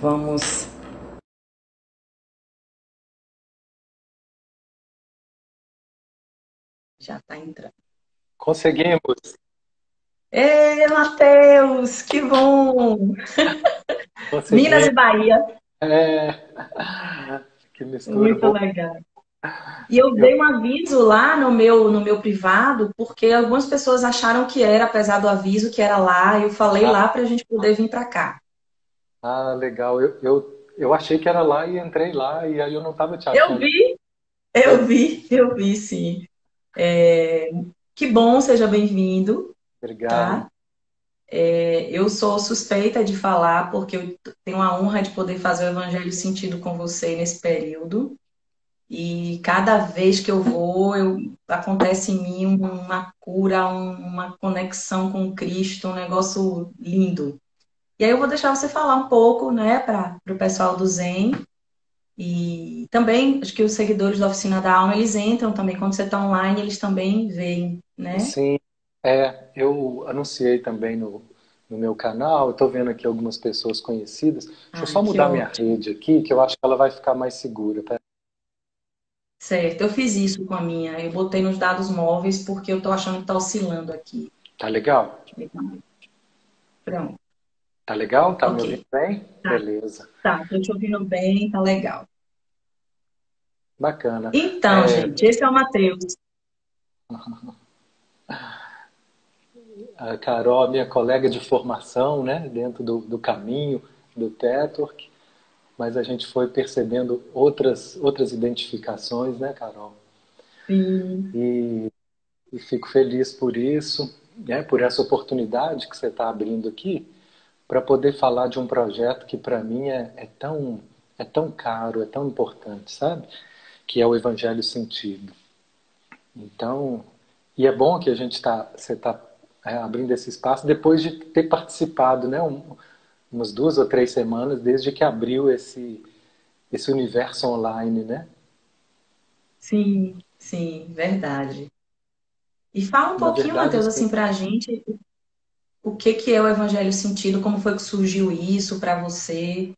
Vamos. Já está entrando. Conseguimos! Ê, Matheus, que bom! Minas e Bahia. É. Que mistura. Muito legal. E eu dei um aviso lá no meu, no meu privado, porque algumas pessoas acharam que era, apesar do aviso, que era lá. Eu falei ah. lá para a gente poder vir para cá. Ah, legal. Eu, eu, eu achei que era lá e entrei lá e aí eu não estava te achando. Eu vi, eu vi, eu vi, sim. É... Que bom, seja bem-vindo. Obrigado. Tá? É, eu sou suspeita de falar porque eu tenho a honra de poder fazer o Evangelho Sentido com você nesse período. E cada vez que eu vou, eu, acontece em mim uma cura, uma conexão com Cristo, um negócio lindo. E aí eu vou deixar você falar um pouco, né, para o pessoal do Zen. E também, acho que os seguidores da Oficina da Alma, eles entram também, quando você está online, eles também veem, né? Sim, é, eu anunciei também no, no meu canal, estou vendo aqui algumas pessoas conhecidas. Deixa Ai, eu só mudar minha rede aqui, que eu acho que ela vai ficar mais segura. Tá? Certo, eu fiz isso com a minha. Eu botei nos dados móveis porque eu estou achando que está oscilando aqui. Tá legal? Pronto. Tá legal? Tá okay. me ouvindo bem? Tá. Beleza. Tá, tô te ouvindo bem, tá legal. Bacana. Então, é... gente, esse é o Matheus. A Carol, minha colega de formação, né, dentro do, do caminho do Tetwork, mas a gente foi percebendo outras, outras identificações, né, Carol? Sim. E, e fico feliz por isso, né, por essa oportunidade que você está abrindo aqui, para poder falar de um projeto que para mim é, é, tão, é tão caro, é tão importante, sabe? Que é o Evangelho Sentido. Então, e é bom que a gente está, você está é, abrindo esse espaço depois de ter participado, né? Um, umas duas ou três semanas desde que abriu esse, esse universo online, né? Sim, sim, verdade. E fala um Na pouquinho, Matheus, assim, para a gente o que, que é o Evangelho Sentido, como foi que surgiu isso para você?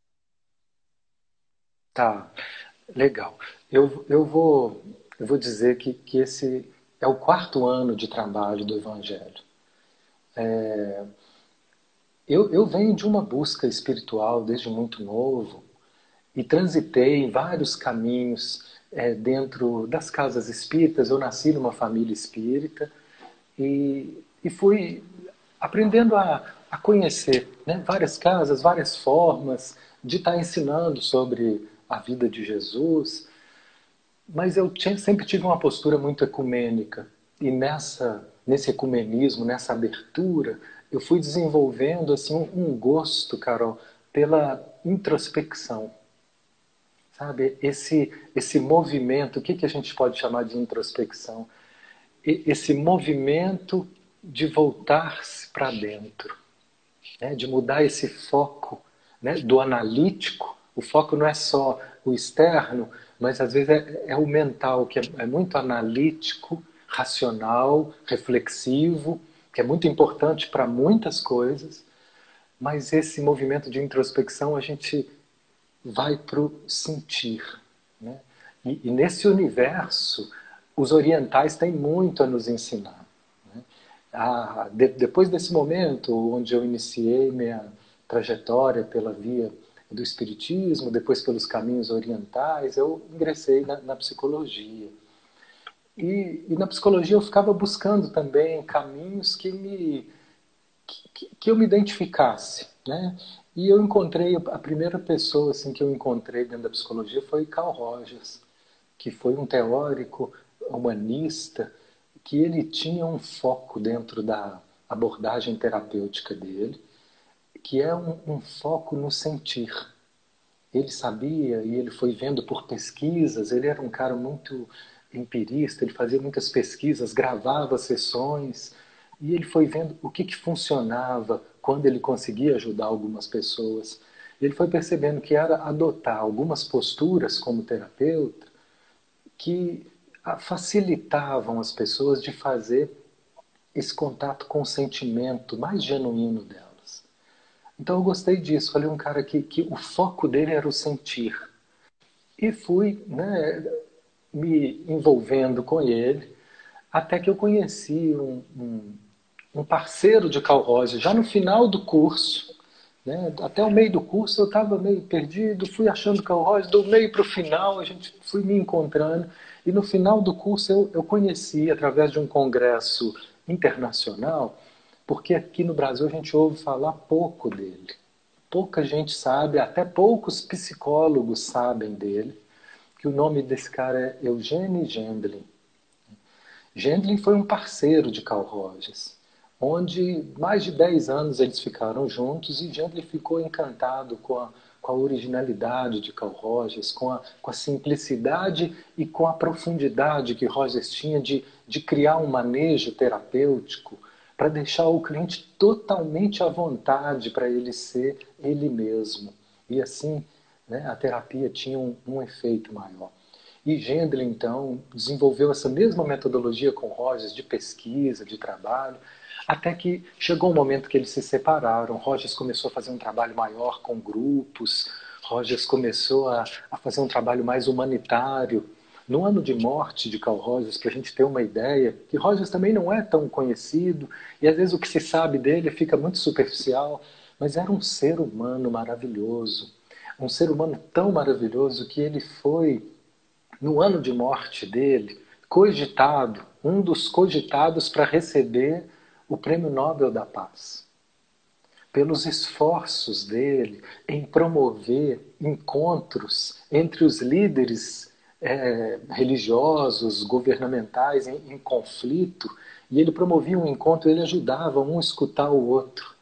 Tá, legal. Eu, eu, vou, eu vou dizer que, que esse é o quarto ano de trabalho do Evangelho. É, eu, eu venho de uma busca espiritual desde muito novo e transitei vários caminhos é, dentro das casas espíritas. Eu nasci numa família espírita e, e fui aprendendo a, a conhecer né, várias casas, várias formas de estar ensinando sobre a vida de Jesus. Mas eu sempre tive uma postura muito ecumênica. E nessa, nesse ecumenismo, nessa abertura, eu fui desenvolvendo assim, um gosto, Carol, pela introspecção. Sabe, esse, esse movimento, o que, que a gente pode chamar de introspecção? Esse movimento de voltar-se para dentro, né? de mudar esse foco né? do analítico. O foco não é só o externo, mas às vezes é, é o mental, que é, é muito analítico, racional, reflexivo, que é muito importante para muitas coisas, mas esse movimento de introspecção a gente vai para o sentir. Né? E, e, nesse universo, os orientais têm muito a nos ensinar ah, de, depois desse momento onde eu iniciei minha trajetória pela via do espiritismo, depois pelos caminhos orientais, eu ingressei na, na psicologia. E, e, na psicologia eu ficava buscando também caminhos que me que, que, eu me identificasse, né? E eu encontrei a primeira pessoa assim que eu encontrei dentro da psicologia foi Carl Rogers, que foi um teórico humanista que ele tinha um foco dentro da abordagem terapêutica dele, que é um, um foco no sentir. Ele sabia e ele foi vendo por pesquisas, ele era um cara muito empirista, ele fazia muitas pesquisas, gravava sessões, e ele foi vendo o que, que funcionava quando ele conseguia ajudar algumas pessoas. Ele foi percebendo que era adotar algumas posturas como terapeuta que facilitavam as pessoas de fazer esse contato com o sentimento mais genuíno delas. Então eu gostei disso. Falei um cara que, que o foco dele era o sentir. E fui né, me envolvendo com ele, até que eu conheci um, um, um parceiro de Carl já no final do curso. Né, até o meio do curso eu estava meio perdido, fui achando Carl do meio para o final a gente fui me encontrando. E no final do curso eu, eu conheci, através de um congresso internacional, porque aqui no Brasil a gente ouve falar pouco dele. Pouca gente sabe, até poucos psicólogos sabem dele, que o nome desse cara é Eugênio Gendlin. Gendlin foi um parceiro de Carl Rogers, onde mais de 10 anos eles ficaram juntos e Gendlin ficou encantado com a com a originalidade de Carl Rogers, com a, com a simplicidade e com a profundidade que Rogers tinha de, de criar um manejo terapêutico para deixar o cliente totalmente à vontade para ele ser ele mesmo. E assim, né, a terapia tinha um, um efeito maior. E Gendlin, então, desenvolveu essa mesma metodologia com Rogers de pesquisa, de trabalho, até que chegou um momento que eles se separaram. Rogers começou a fazer um trabalho maior com grupos, Rogers começou a, a fazer um trabalho mais humanitário. No ano de morte de Carl Rogers, para a gente ter uma ideia, que Rogers também não é tão conhecido, e às vezes o que se sabe dele fica muito superficial, mas era um ser humano maravilhoso. Um ser humano tão maravilhoso que ele foi, no ano de morte dele, cogitado, um dos cogitados para receber o Prêmio Nobel da Paz, pelos esforços dele em promover encontros entre os líderes é, religiosos, governamentais em, em conflito, e ele promovia um encontro, ele ajudava um a escutar o outro.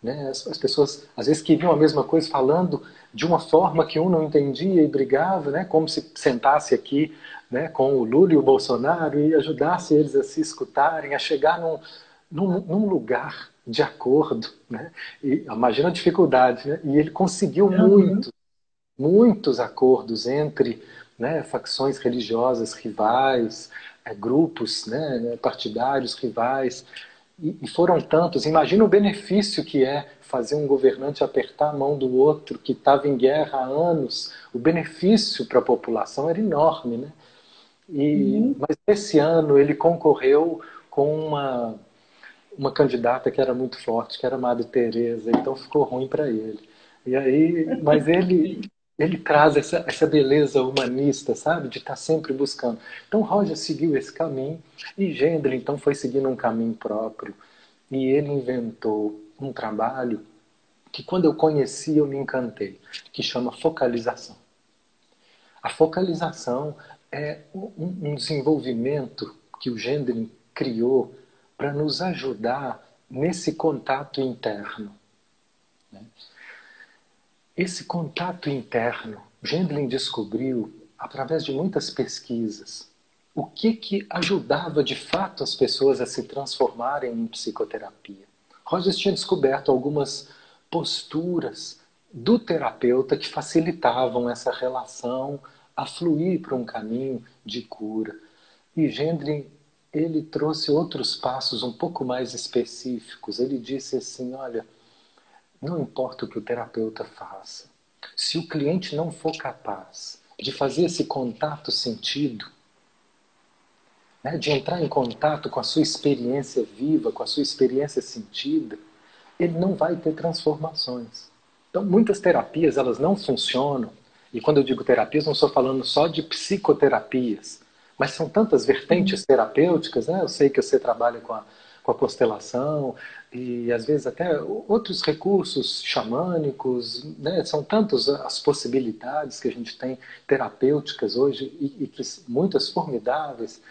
Né? As, as, pessoas, às vezes, que viam a mesma coisa falando de uma forma que um não entendia e brigava, né? como se sentasse aqui né, com o Lula e o Bolsonaro e ajudasse eles a se escutarem, a chegar num, num, num lugar de acordo. Né? E, imagina a dificuldade. Né? E ele conseguiu uhum. muitos, muitos acordos entre né, facções religiosas rivais, é, grupos né, partidários rivais. E, e foram tantos. Imagina o benefício que é fazer um governante apertar a mão do outro que estava em guerra há anos. O benefício para a população era enorme. Né? E, uhum. Mas esse ano ele concorreu com uma uma candidata que era muito forte, que era Madre Teresa, então ficou ruim para ele. E aí, mas ele ele traz essa, essa beleza humanista, sabe, de estar tá sempre buscando. Então Roger seguiu esse caminho e Gendler então foi seguindo um caminho próprio e ele inventou um trabalho que quando eu conheci eu me encantei, que chama focalização. A focalização é um desenvolvimento que o Gendler criou para nos ajudar nesse contato interno. Né? Esse contato interno, Gendlin descobriu, através de muitas pesquisas, o que, que ajudava de fato as pessoas a se transformarem em psicoterapia. Rogers tinha descoberto algumas posturas do terapeuta que facilitavam essa relação a fluir para um caminho de cura. E Gendlin ele trouxe outros passos um pouco mais específicos. Ele disse assim: olha, não importa o que o terapeuta faça, se o cliente não for capaz de fazer esse contato sentido, né, de entrar em contato com a sua experiência viva, com a sua experiência sentida, ele não vai ter transformações. Então, muitas terapias elas não funcionam. E quando eu digo terapias, não estou falando só de psicoterapias mas são tantas vertentes terapêuticas, né? Eu sei que você trabalha com a, com a constelação e às vezes até outros recursos xamânicos, né? São tantas as possibilidades que a gente tem terapêuticas hoje e, e que muitas formidáveis.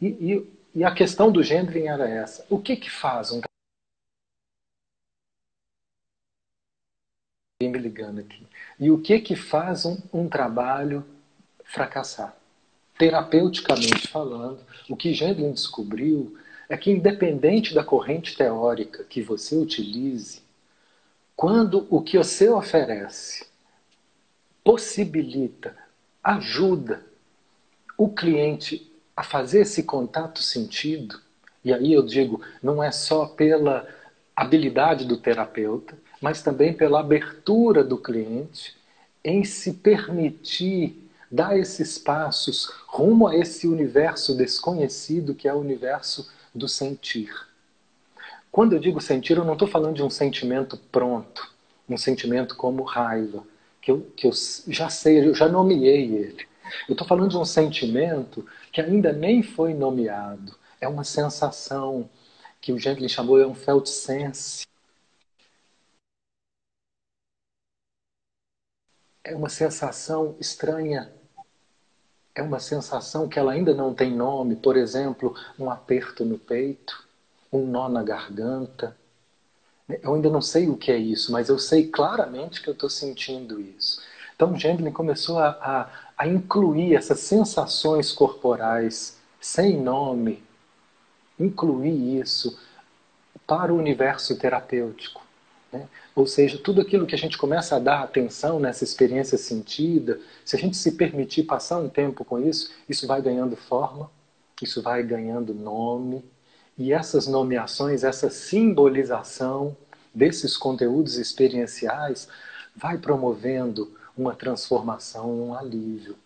E, e, e, a questão do gênero era essa: o que que faz um me ligando aqui. E o que que faz um, um trabalho fracassar? Terapeuticamente falando, o que Gendlin descobriu é que, independente da corrente teórica que você utilize, quando o que você oferece possibilita, ajuda o cliente a fazer esse contato sentido, e aí eu digo, não é só pela habilidade do terapeuta, mas também pela abertura do cliente em se permitir dar esses passos rumo a esse universo desconhecido que é o universo do sentir. Quando eu digo sentir, eu não estou falando de um sentimento pronto, um sentimento como raiva, que eu, que eu já sei, eu já nomeei ele. Eu estou falando de um sentimento que ainda nem foi nomeado. É uma sensação que o Gentlin chamou, é um felt sense. É uma sensação estranha. É uma sensação que ela ainda não tem nome. Por exemplo, um aperto no peito, um nó na garganta. Eu ainda não sei o que é isso, mas eu sei claramente que eu estou sentindo isso. Então, Gendlin começou a, a, a incluir essas sensações corporais sem nome, incluir isso para o universo terapêutico. Né? Ou seja, tudo aquilo que a gente começa a dar atenção nessa experiência sentida, se a gente se permitir passar um tempo com isso, isso vai ganhando forma, isso vai ganhando nome, e essas nomeações, essa simbolização desses conteúdos experienciais vai promovendo uma transformação, um alívio.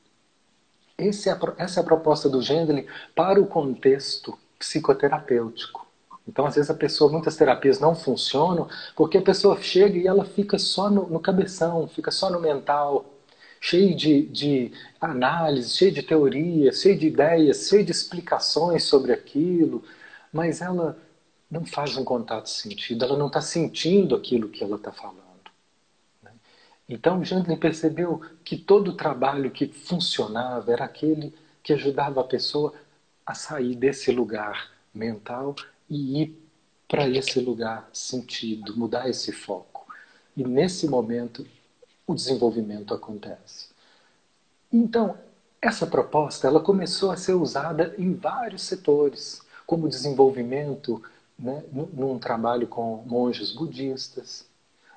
É essa é a proposta do Gendlin para o contexto psicoterapêutico. Então, às vezes, a pessoa, muitas terapias não funcionam porque a pessoa chega e ela fica só no, no cabeção, fica só no mental, cheio de, de análise, cheio de teorias, cheio de ideias, cheio de explicações sobre aquilo, mas ela não faz um contato sentido, ela não está sentindo aquilo que ela está falando. Né? Então, Jandlin percebeu que todo o trabalho que funcionava era aquele que ajudava a pessoa a sair desse lugar mental e ir para esse lugar sentido, mudar esse foco. E nesse momento, o desenvolvimento acontece. Então, essa proposta ela começou a ser usada em vários setores como desenvolvimento né, num trabalho com monges budistas,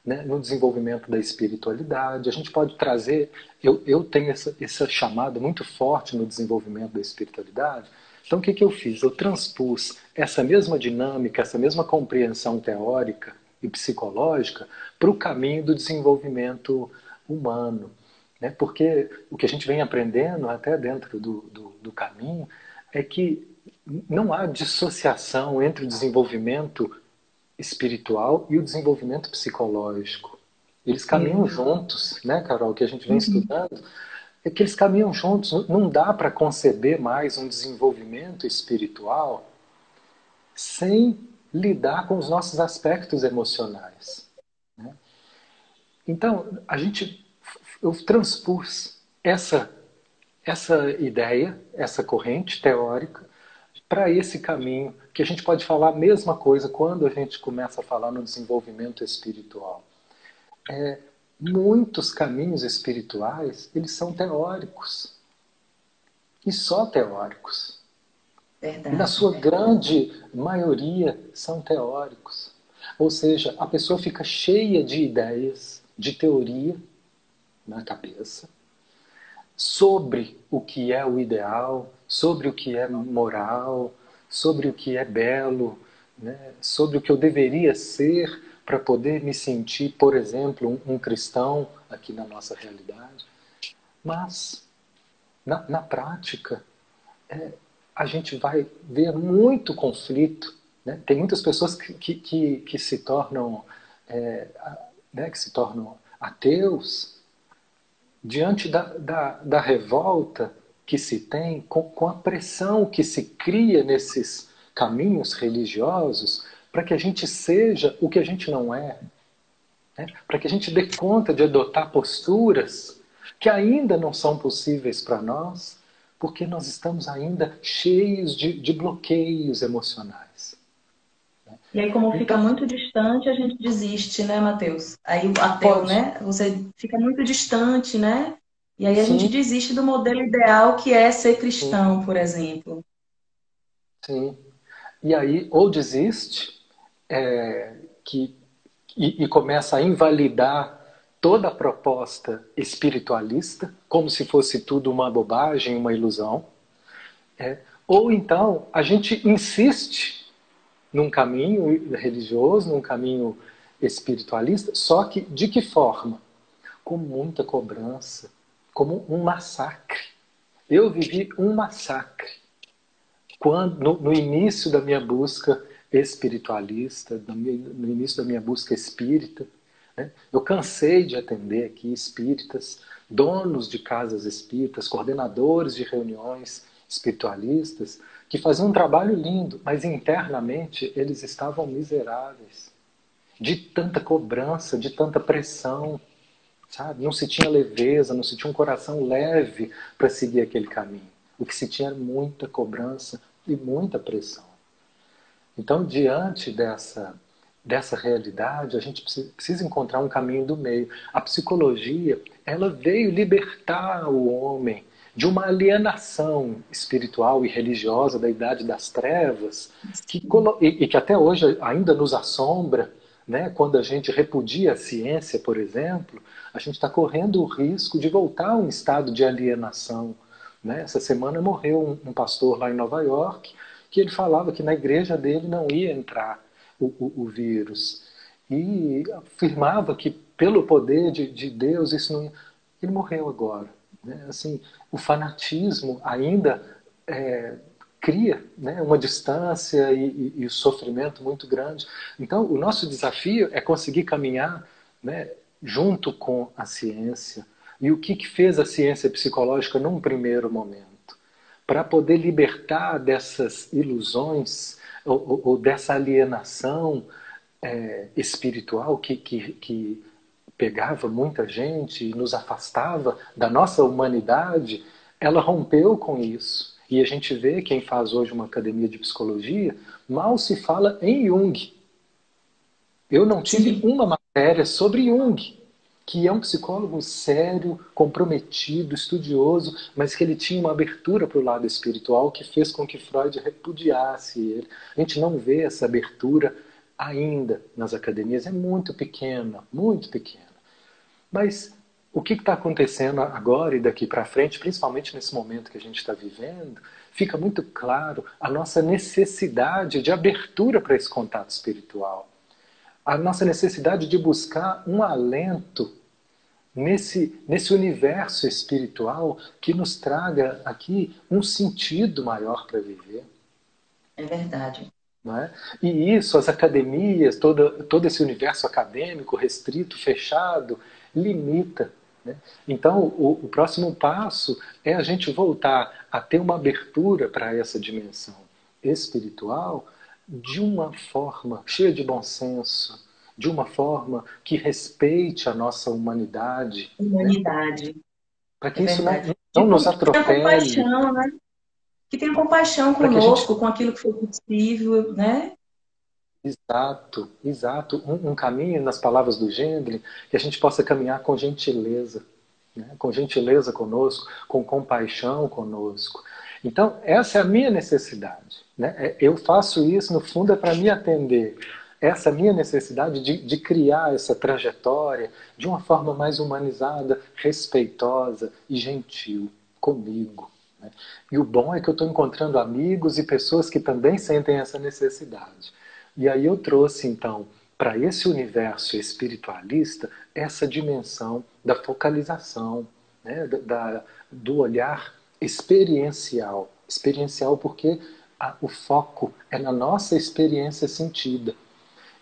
né, no desenvolvimento da espiritualidade. A gente pode trazer, eu, eu tenho essa, essa chamada muito forte no desenvolvimento da espiritualidade. Então, o que, que eu fiz? Eu transpus essa mesma dinâmica, essa mesma compreensão teórica e psicológica para o caminho do desenvolvimento humano. Né? Porque o que a gente vem aprendendo até dentro do, do, do caminho é que não há dissociação entre o desenvolvimento espiritual e o desenvolvimento psicológico. Eles caminham uhum. juntos, né, Carol? Que a gente vem uhum. estudando é que eles caminham juntos. Não dá para conceber mais um desenvolvimento espiritual sem lidar com os nossos aspectos emocionais. Né? Então, a gente, eu transpus essa essa ideia, essa corrente teórica para esse caminho, que a gente pode falar a mesma coisa quando a gente começa a falar no desenvolvimento espiritual. É, muitos caminhos espirituais, eles são teóricos. E só teóricos. Verdade, e na sua verdade. grande maioria são teóricos. Ou seja, a pessoa fica cheia de ideias, de teoria na cabeça, sobre o que é o ideal, sobre o que é moral, sobre o que é belo, né? sobre o que eu deveria ser para poder me sentir, por exemplo, um, um, cristão aqui na nossa realidade. Mas, na, na prática, é, a gente vai ver muito conflito. Né? Tem muitas pessoas que, que, que, se tornam é, né, que se tornam ateus diante da, da, da revolta que se tem, com, com a pressão que se cria nesses caminhos religiosos, para que a gente seja o que a gente não é, né? para que a gente dê conta de adotar posturas que ainda não são possíveis para nós, porque nós estamos ainda cheios de, de bloqueios emocionais. E aí, como fica muito distante, a gente desiste, né, Matheus? Aí o ateu, né? Você fica muito distante, né? E aí a Sim. gente desiste do modelo ideal que é ser cristão, Sim. por exemplo. Sim. E aí, ou desiste, é, que, e, e começa a invalidar toda a proposta espiritualista, como se fosse tudo uma bobagem, uma ilusão. É, ou então a gente insiste num caminho religioso, num caminho espiritualista, só que de que forma? Com muita cobrança, como um massacre. Eu vivi um massacre quando no, no início da minha busca espiritualista, no, início da minha busca espírita. Né? Eu cansei de atender aqui espíritas, donos de casas espíritas, coordenadores de reuniões espiritualistas, que faziam um trabalho lindo, mas internamente eles estavam miseráveis. De tanta cobrança, de tanta pressão, sabe? Não se tinha leveza, não se tinha um coração leve para seguir aquele caminho. O que se tinha era muita cobrança e muita pressão. Então, diante dessa, dessa realidade, a gente precisa encontrar um caminho do meio. A psicologia, ela veio libertar o homem de uma alienação espiritual e religiosa da idade das trevas, que, e que até hoje ainda nos assombra, né? quando a gente repudia a ciência, por exemplo, a gente está correndo o risco de voltar a um estado de alienação. Né? Essa semana morreu um, um, pastor lá em Nova York que ele falava que na igreja dele não ia entrar o, o, o vírus. E afirmava que pelo poder de, de Deus isso não. Ele morreu agora. Né? Assim, o fanatismo ainda é, cria né, uma distância e, e, e, sofrimento muito grande. Então, o nosso desafio é conseguir caminhar né, junto com a ciência. E o que, que fez a ciência psicológica num primeiro momento? Para poder libertar dessas ilusões ou, ou, ou dessa alienação é, espiritual que, que, que pegava muita gente e nos afastava da nossa humanidade, ela rompeu com isso. E a gente vê, quem faz hoje uma academia de psicologia, mal se fala em Jung. Eu não tive uma matéria sobre Jung, que é um psicólogo sério, comprometido, estudioso, mas que ele tinha uma abertura para o lado espiritual que fez com que Freud repudiasse ele. A gente não vê essa abertura ainda nas academias, é muito pequena, muito pequena. Mas o que está acontecendo agora e daqui para frente, principalmente nesse momento que a gente está vivendo, fica muito claro a nossa necessidade de abertura para esse contato espiritual. A nossa necessidade de buscar um alento nesse, nesse universo espiritual que nos traga aqui um sentido maior para viver. É verdade. É? E isso, as academias, todo, todo esse universo acadêmico restrito, fechado, limita. Né? Então, o, o próximo passo é a gente voltar a ter uma abertura para essa dimensão espiritual de uma forma cheia de bom senso, de uma forma que respeite a nossa humanidade. Né? Humanidade. Né? Para que é isso não, não nos atropele. Que tenha compaixão, né? Que tenha compaixão conosco, gente... com aquilo que foi possível, né? Exato, exato. Um, um, caminho, nas palavras do Gendre, que a gente possa caminhar com gentileza, né? com gentileza conosco, com compaixão conosco. Então, essa é a minha necessidade. Né? É, eu faço isso, no fundo, é para me atender. Essa minha necessidade de, de criar essa trajetória de uma forma mais humanizada, respeitosa e gentil comigo. Né? E o bom é que eu estou encontrando amigos e pessoas que também sentem essa necessidade. E aí eu trouxe, então, para esse universo espiritualista, essa dimensão da focalização, né? da, da, do olhar experiencial. Experiencial porque a, o foco é na nossa experiência sentida.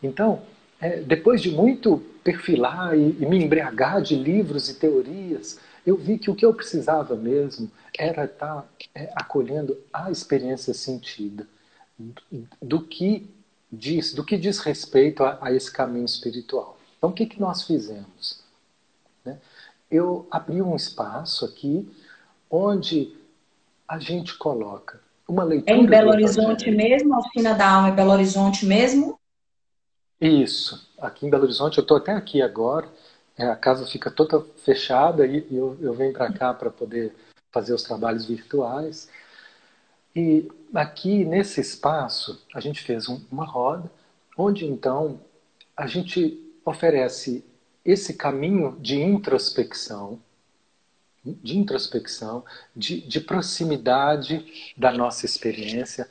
Então, é, depois de muito perfilar e, e me embriagar de livros e teorias, eu vi que o que eu precisava mesmo era estar é, acolhendo a experiência sentida, do, do que diz, do que diz respeito a, a esse caminho espiritual. Então, o que, que nós fizemos? Né? Eu abri um espaço aqui onde a gente coloca uma leitura. É em Belo Horizonte mesmo? A oficina da alma é Belo Horizonte mesmo? Isso. Aqui em Belo Horizonte, eu estou até aqui agora. É, a casa fica toda fechada e eu, eu venho para cá para poder fazer os trabalhos virtuais. E aqui nesse espaço a gente fez um, uma roda, onde então a gente oferece esse caminho de introspecção, de introspecção, de, de proximidade da nossa experiência.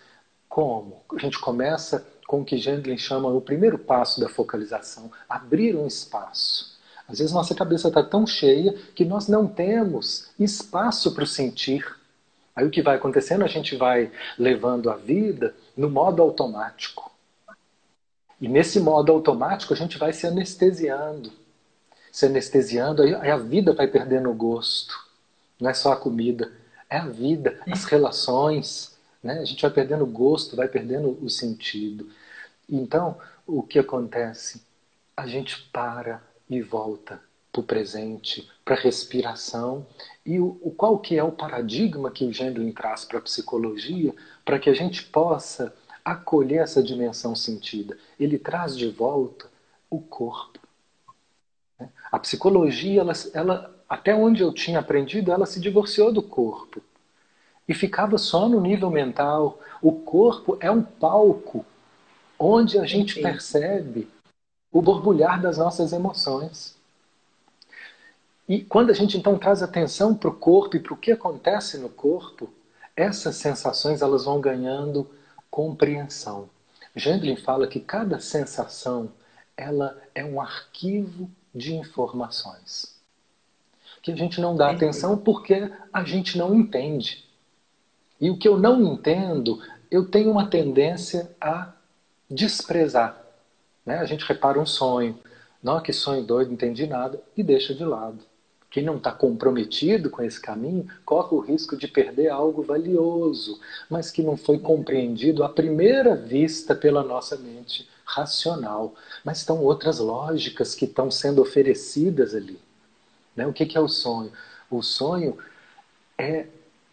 Como? A gente começa com o que Gendlin chama o primeiro passo da focalização, abrir um espaço. Às vezes nossa cabeça está tão cheia que nós não temos espaço para o sentir. Aí o que vai acontecendo? A gente vai levando a vida no modo automático. E nesse modo automático a gente vai se anestesiando. Se anestesiando, aí a vida vai perdendo o gosto. Não é só a comida, é a vida, as relações. Né? A gente vai perdendo o gosto, vai perdendo o sentido. Então, o que acontece? A gente para e volta para o presente, para a respiração. E o, o, qual que é o paradigma que o Gendlin traz para a psicologia para que a gente possa acolher essa dimensão sentida? Ele traz de volta o corpo. A psicologia, ela, ela, até onde eu tinha aprendido, ela se divorciou do corpo. E ficava só no nível mental. O corpo é um palco onde a gente percebe o borbulhar das nossas emoções. E quando a gente então traz atenção para o corpo e para o que acontece no corpo, essas sensações elas vão ganhando compreensão. Gendlin fala que cada sensação ela é um arquivo de informações. Que a gente não dá atenção porque a gente não entende. E o que eu não entendo, eu tenho uma tendência a desprezar. Né? A gente repara um sonho. Não, que sonho doido, não entendi nada, e deixa de lado. Quem não está comprometido com esse caminho corre o risco de perder algo valioso, mas que não foi compreendido à primeira vista pela nossa mente racional. Mas estão outras lógicas que estão sendo oferecidas ali. Né? O que, que é o sonho? O sonho é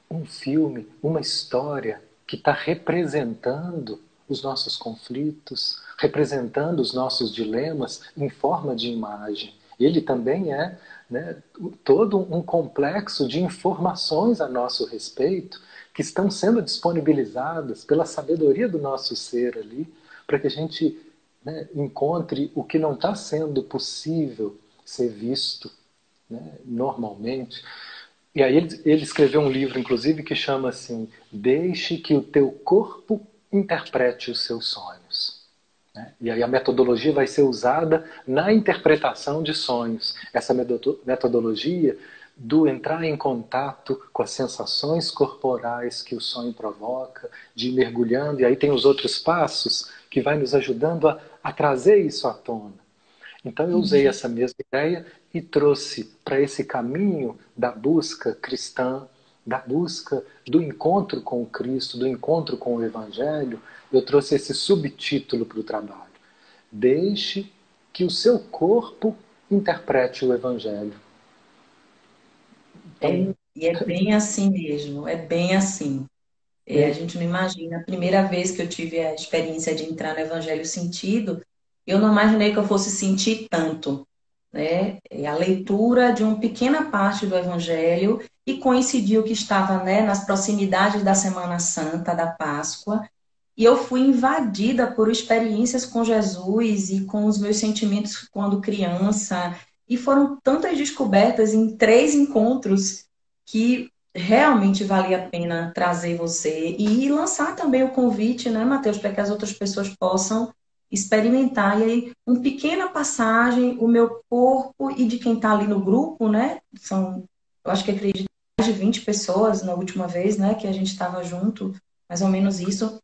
um filme, uma história que está representando os nossos conflitos, representando os nossos dilemas em forma de imagem. Ele também é né, todo um complexo de informações a nosso respeito que estão sendo disponibilizadas pela sabedoria do nosso ser ali, para que a gente né, encontre o que não está sendo possível ser visto né, normalmente. E aí ele, ele escreveu um livro, inclusive, que chama assim: Deixe que o teu corpo interprete os seus sonhos. Né? E aí a metodologia vai ser usada na interpretação de sonhos. Essa metodologia do entrar em contato com as sensações corporais que o sonho provoca, de ir mergulhando, e aí tem os outros passos que vai nos ajudando a, a trazer isso à tona. Então eu usei uhum. essa mesma ideia e trouxe para esse caminho da busca cristã da busca do encontro com o Cristo, do encontro com o Evangelho, eu trouxe esse subtítulo para o trabalho. Deixe que o seu corpo interprete o Evangelho. É, e é bem assim mesmo, é bem assim. É, a gente não imagina. A primeira vez que eu tive a experiência de entrar no Evangelho sentido, eu não imaginei que eu fosse sentir tanto. Né? É a leitura de uma pequena parte do Evangelho e coincidiu que estava né, nas proximidades da Semana Santa, da Páscoa, e eu fui invadida por experiências com Jesus e com os meus sentimentos quando criança, e foram tantas descobertas em três encontros que realmente valia a pena trazer você e lançar também o convite, né, Mateus, para que as outras pessoas possam experimentar. E aí, uma pequena passagem, o meu corpo e de quem está ali no grupo, né? São, eu acho que acredito de 20 pessoas na última vez, né, que a gente estava junto, mais ou menos isso.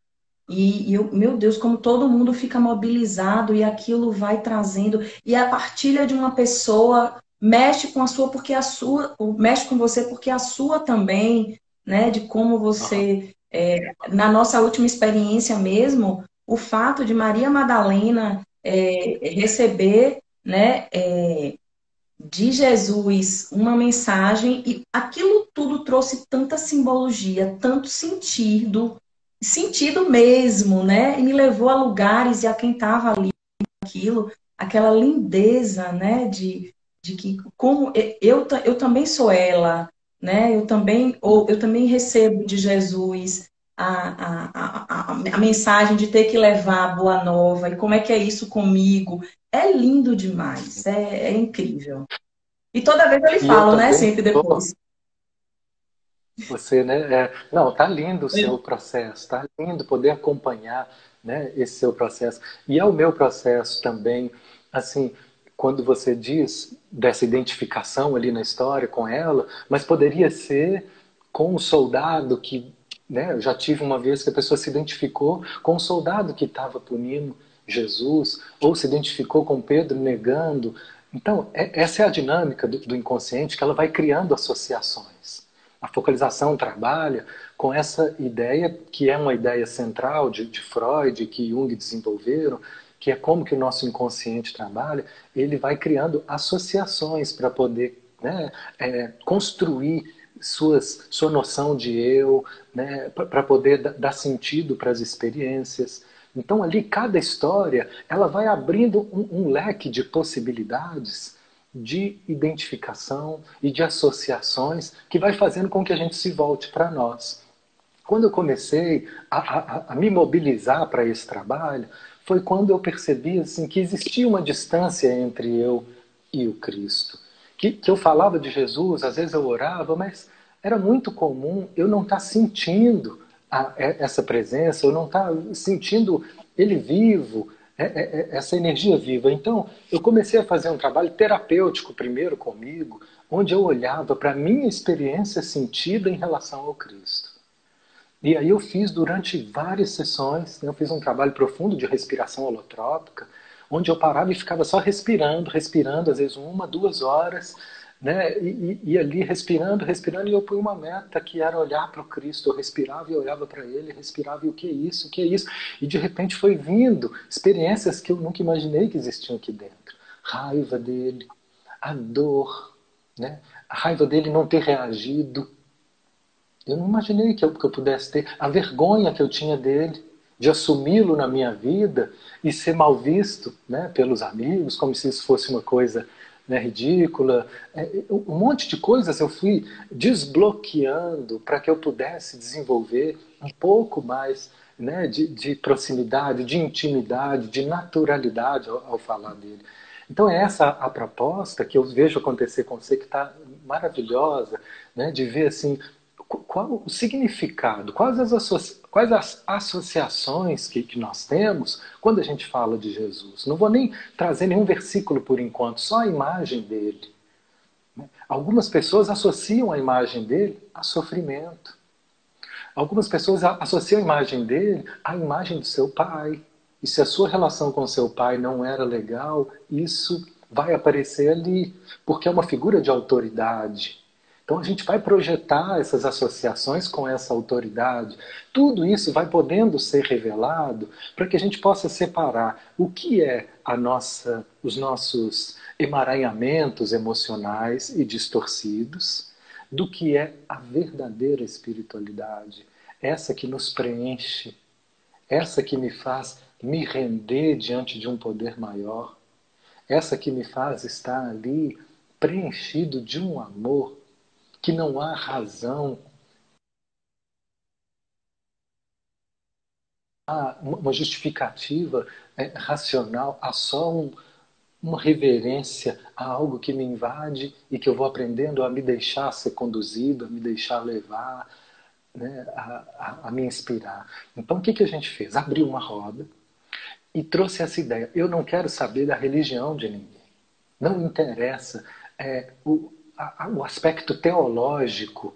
E, e eu, meu Deus, como todo mundo fica mobilizado e aquilo vai trazendo. E a partilha de uma pessoa mexe com a sua, porque a sua, mexe com você porque a sua também, né? De como você. É, na nossa última experiência mesmo, o fato de Maria Madalena é, receber né, é, de Jesus uma mensagem e aquilo tudo trouxe tanta simbologia, tanto sentido, sentido mesmo, né? E me levou a lugares e a quem estava ali aquilo, aquela lindeza, né? De, de que como eu, eu também sou ela, né? Eu também ou eu também recebo de Jesus a, a, a, a mensagem de ter que levar a boa nova e como é que é isso comigo. É lindo demais, é, é incrível. E toda vez eu lhe falo, né? Sempre depois. Você, né? É... Não, tá lindo o seu processo, tá lindo poder acompanhar né, esse seu processo. E é o meu processo também, assim, quando você diz dessa identificação ali na história com ela, mas poderia ser com o soldado que, né, eu já tive uma vez que a pessoa se identificou com o soldado que estava punindo Jesus, ou se identificou com Pedro negando. Então, é, essa é a dinâmica do, do inconsciente que ela vai criando associações. A focalização trabalha com essa ideia, que é uma ideia central de, de Freud, que Jung desenvolveram, que é como que o nosso inconsciente trabalha, ele vai criando associações para poder né, é, construir suas, sua noção de eu, né, para poder dar sentido para as experiências. Então ali cada história ela vai abrindo um, um leque de possibilidades de identificação e de associações que vai fazendo com que a gente se volte para nós. Quando eu comecei a, a, a me mobilizar para esse trabalho, foi quando eu percebi assim, que existia uma distância entre eu e o Cristo. Que, que eu falava de Jesus, às vezes eu orava, mas era muito comum eu não estar tá sentindo a, essa presença, eu não estar tá sentindo ele vivo, é, é, é, essa energia viva. Então, eu comecei a fazer um trabalho terapêutico primeiro comigo, onde eu olhava para a minha experiência sentida em relação ao Cristo. E aí eu fiz durante várias sessões, né, eu fiz um trabalho profundo de respiração holotrópica, onde eu parava e ficava só respirando, respirando, às vezes uma, duas horas, né? E, e, e ali respirando, respirando, e eu pus uma meta que era olhar para o Cristo. Eu respirava e olhava para ele, respirava e o que é isso, o que é isso? E de repente foi vindo experiências que eu nunca imaginei que existiam aqui dentro. Raiva dele, a dor, né? a raiva dele não ter reagido, eu não imaginei que eu, que eu pudesse ter a vergonha que eu tinha dele, de assumi-lo na minha vida e ser mal visto né, pelos amigos, como se isso fosse uma coisa né, ridícula. É, um monte de coisas eu fui desbloqueando para que eu pudesse desenvolver um pouco mais né, de, de, proximidade, de intimidade, de naturalidade ao, ao falar dele. Então é essa a proposta que eu vejo acontecer com você, que está maravilhosa, né, de ver assim qual o significado, quais as, associa quais as associações que, que nós temos quando a gente fala de Jesus. Não vou nem trazer nenhum versículo por enquanto, só a imagem dele. Né? Algumas pessoas associam a imagem dele a sofrimento. Algumas pessoas associam a imagem dele à imagem do seu pai. E se a sua relação com seu pai não era legal, isso vai aparecer ali, porque é uma figura de autoridade. Então a gente vai projetar essas associações com essa autoridade. Tudo isso vai podendo ser revelado para que a gente possa separar o que é a nossa, os nossos emaranhamentos emocionais e distorcidos do que é a verdadeira espiritualidade, essa que nos preenche, essa que me faz me render diante de um poder maior, essa que me faz estar ali preenchido de um amor que não há razão, há uma justificativa é, racional, há só um, uma reverência a algo que me invade e que eu vou aprendendo a me deixar ser conduzido, a me deixar levar, né, a, a, a, me inspirar. Então o que, que a gente fez? Abriu uma roda e trouxe essa ideia. Eu não quero saber da religião de ninguém. Não interessa. É, o, o aspecto teológico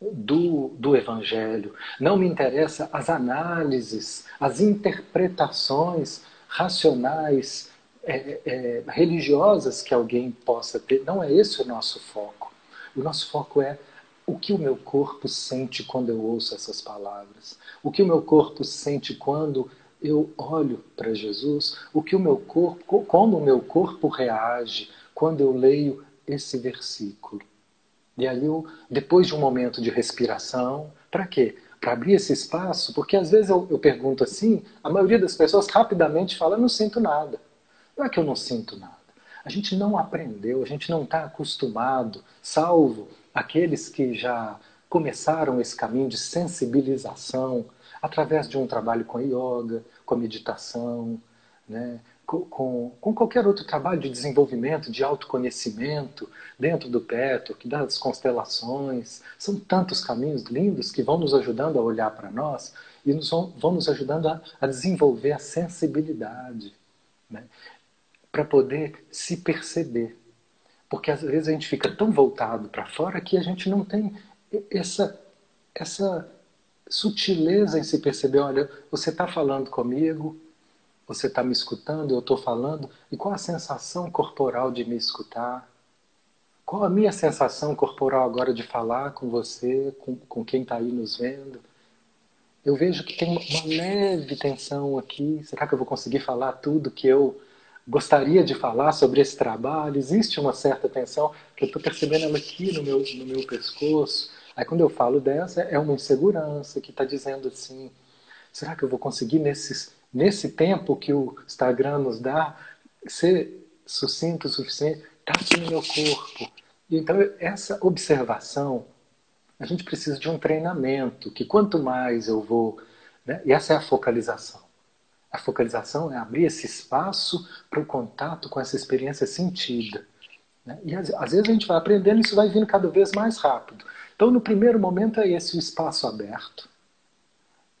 do, do Evangelho. Não me interessa as análises, as interpretações racionais, é, é, religiosas que alguém possa ter. Não é esse o nosso foco. O nosso foco é o que o meu corpo sente quando eu ouço essas palavras. O que o meu corpo sente quando eu olho para Jesus. O que o meu corpo, como o meu corpo reage quando eu leio esse versículo. E aí eu, depois de um momento de respiração, para quê? Para abrir esse espaço, porque às vezes eu, eu pergunto assim, a maioria das pessoas rapidamente fala, eu não sinto nada. Não é que eu não sinto nada. A gente não aprendeu, a gente não está acostumado, salvo aqueles que já começaram esse caminho de sensibilização através de um trabalho com a yoga, com a meditação, né? Com, com qualquer outro trabalho de desenvolvimento, de autoconhecimento, dentro do Petro, das constelações. São tantos caminhos lindos que vão nos ajudando a olhar para nós e nos vão, vão nos ajudando a, a desenvolver a sensibilidade né? para poder se perceber. Porque às vezes a gente fica tão voltado para fora que a gente não tem essa, essa sutileza em se perceber: olha, você está falando comigo, você está me escutando, eu estou falando, e qual a sensação corporal de me escutar? Qual a minha sensação corporal agora de falar com você, com, com quem está aí nos vendo? Eu vejo que tem uma leve tensão aqui. Será que eu vou conseguir falar tudo que eu gostaria de falar sobre esse trabalho? Existe uma certa tensão que eu estou percebendo ela aqui no meu, no meu pescoço. Aí quando eu falo dessa, é uma insegurança que está dizendo assim: será que eu vou conseguir nesses nesse tempo que o Instagram nos dá, ser sucinto o suficiente, está aqui no meu corpo. Então, essa observação, a gente precisa de um treinamento, que quanto mais eu vou. Né, e essa é a focalização. A focalização é abrir esse espaço para o contato com essa experiência sentida. Né? E às, às, vezes a gente vai aprendendo isso vai vindo cada vez mais rápido. Então, no primeiro momento, é esse o espaço aberto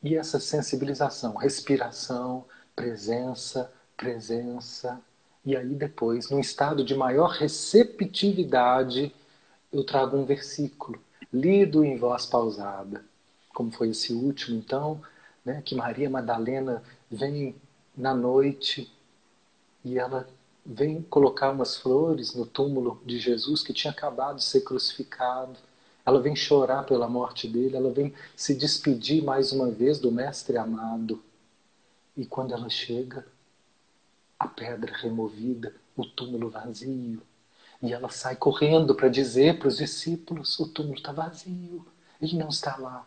e essa sensibilização, respiração, presença, presença. E aí depois, num estado de maior receptividade, eu trago um versículo, lido em voz pausada, como foi esse último, então, né, que Maria Madalena vem na noite e ela vem colocar umas flores no túmulo de Jesus que tinha acabado de ser crucificado ela vem chorar pela morte dele, ela vem se despedir mais uma vez do Mestre amado. E quando ela chega, a pedra removida, o túmulo vazio. E ela sai correndo para dizer para os discípulos: o túmulo está vazio, ele não está lá.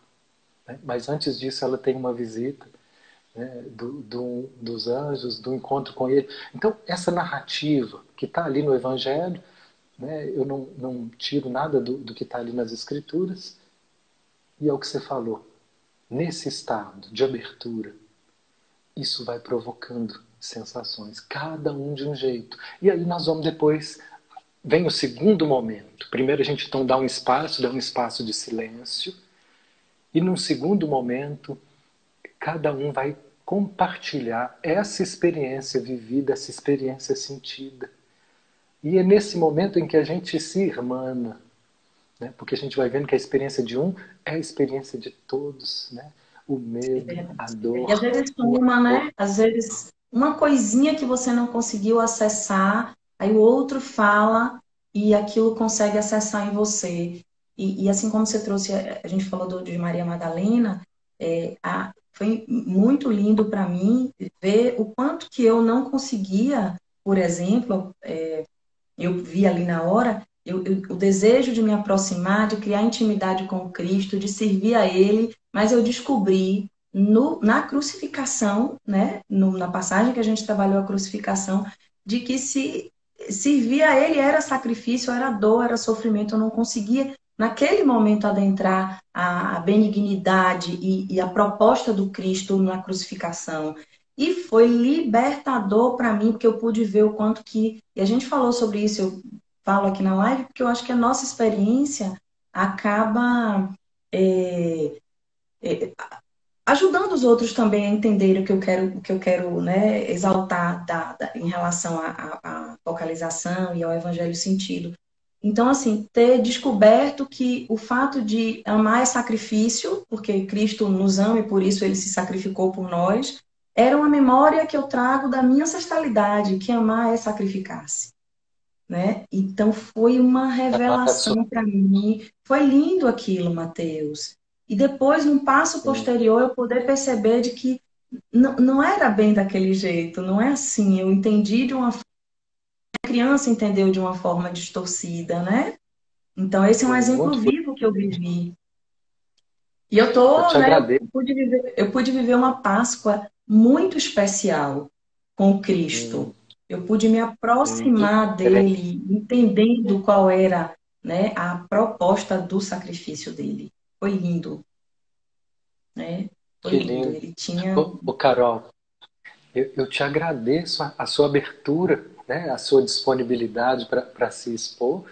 Né? Mas antes disso, ela tem uma visita né, do, do, dos anjos, do encontro com ele. Então, essa narrativa que está ali no Evangelho né? Eu não, não tiro nada do, do que está ali nas escrituras. E é o que você falou. Nesse estado de abertura, isso vai provocando sensações, cada um de um jeito. E aí nós vamos depois. Vem o segundo momento. Primeiro a gente então dá um espaço, dá um espaço de silêncio. E num segundo momento, cada um vai compartilhar essa experiência vivida, essa experiência sentida. E é nesse momento em que a gente se irmana, né? porque a gente vai vendo que a experiência de um é a experiência de todos, né? O medo, a dor. E às vezes uma, né? Às vezes uma coisinha que você não conseguiu acessar, aí o outro fala e aquilo consegue acessar em você. E, e assim como você trouxe, a gente falou do, de Maria Madalena, é, a, foi muito lindo para mim ver o quanto que eu não conseguia, por exemplo, é, eu vi ali na hora, eu, eu, o desejo de me aproximar, de criar intimidade com Cristo, de servir a Ele, mas eu descobri no, na crucificação, né, no, na passagem que a gente trabalhou a crucificação, de que se servir a Ele era sacrifício, era dor, era sofrimento, eu não conseguia naquele momento adentrar a, benignidade e, e a proposta do Cristo na crucificação. E foi libertador para mim, porque eu pude ver o quanto que. E a gente falou sobre isso, eu falo aqui na live, porque eu acho que a nossa experiência acaba é, é, ajudando os outros também a entenderem o que eu quero, o que eu quero né, exaltar da, da, em relação à focalização e ao evangelho sentido. Então, assim, ter descoberto que o fato de amar é sacrifício, porque Cristo nos ama e por isso ele se sacrificou por nós, era uma memória que eu trago da minha ancestralidade, que amar é sacrificar-se. Né? Então foi uma revelação para mim. Foi lindo aquilo, Mateus. E depois, num passo posterior, eu poder perceber de que não, não era bem daquele jeito, não é assim. Eu entendi de uma forma, a criança entendeu de uma forma distorcida, né? Então, esse é um exemplo vivo que eu vivi. E eu tô, eu né? Eu pude, viver, eu pude viver uma Páscoa muito especial com Cristo. Hum. Eu pude me aproximar hum. dele, entendendo qual era né, a proposta do sacrifício dele. Foi lindo. Né? Foi lindo. lindo. Ele tinha. O, o Carol, eu, eu te agradeço a, a, sua abertura, né, a sua disponibilidade para se expor,